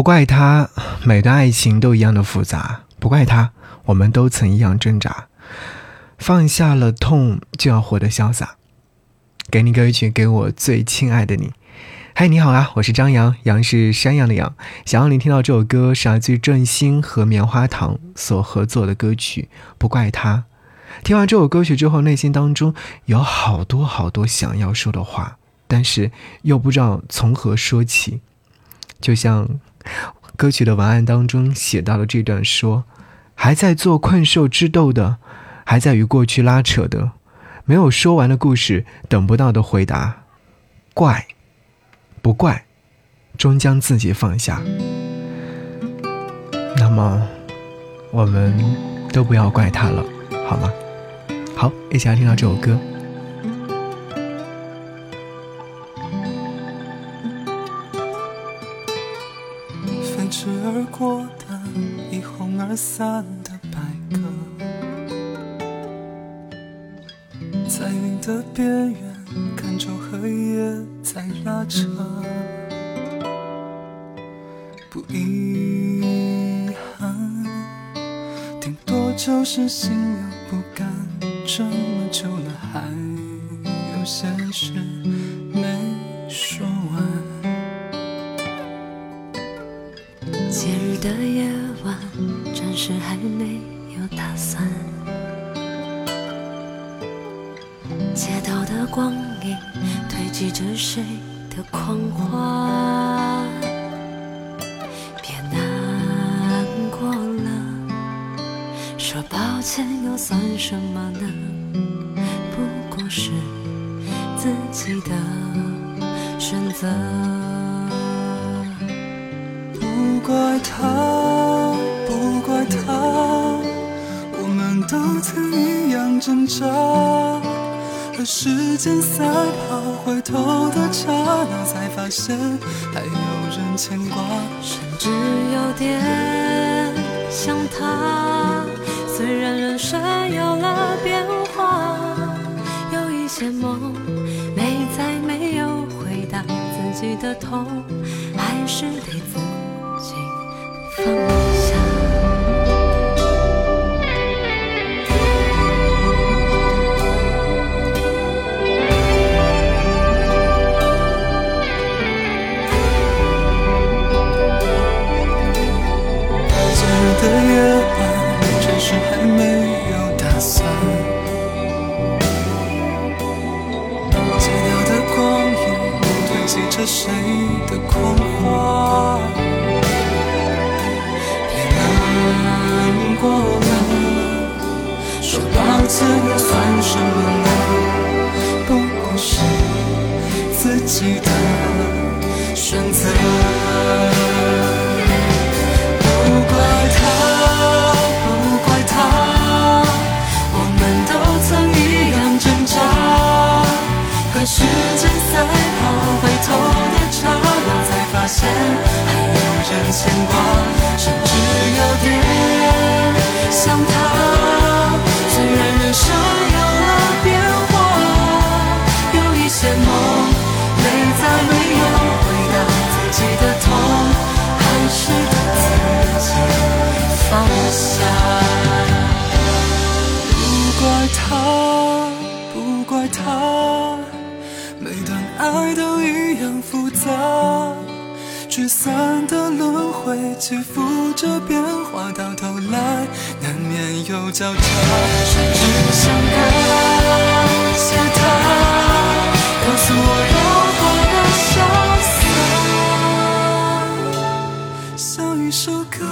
不怪他，每段爱情都一样的复杂；不怪他，我们都曾一样挣扎。放下了痛，就要活得潇洒。给你歌曲，给我最亲爱的你。嗨，你好啊，我是张扬，杨是山羊的羊。想要你听到这首歌，是来自于郑兴和棉花糖所合作的歌曲《不怪他》。听完这首歌曲之后，内心当中有好多好多想要说的话，但是又不知道从何说起，就像。歌曲的文案当中写到了这段说：“还在做困兽之斗的，还在与过去拉扯的，没有说完的故事，等不到的回答，怪，不怪，终将自己放下。那么，我们都不要怪他了，好吗？好，一起来听到这首歌。”驰而过的，一哄而散的白鸽，在云的边缘看昼和夜在拉扯，不遗憾，顶多就是心有不甘，这么久了还有些事节日的夜晚，暂时还没有打算。街道的光影堆积着谁的狂欢？别难过了，说抱歉又算什么呢？不过是自己的选择。怪他，不怪他，我们都曾一样挣扎。和时间赛跑，回头的刹那，才发现还有人牵挂。甚至有点想他，虽然人生有了变化，有一些梦没再没有回答，自己的痛还是得自。请放下。昨日的夜晚只是还没有打算。自己的选择。不怪他，不怪他，我们都曾一样挣扎。和时间赛跑，回头的刹那，才发现还有人牵挂，爱都一样复杂。聚散的轮回，起伏着变化，到头来难免有交叉。甚至想感谢他，告诉我要活得潇洒。像一首歌，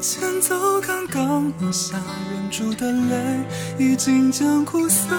前奏刚刚落下，忍住的泪已经将苦涩。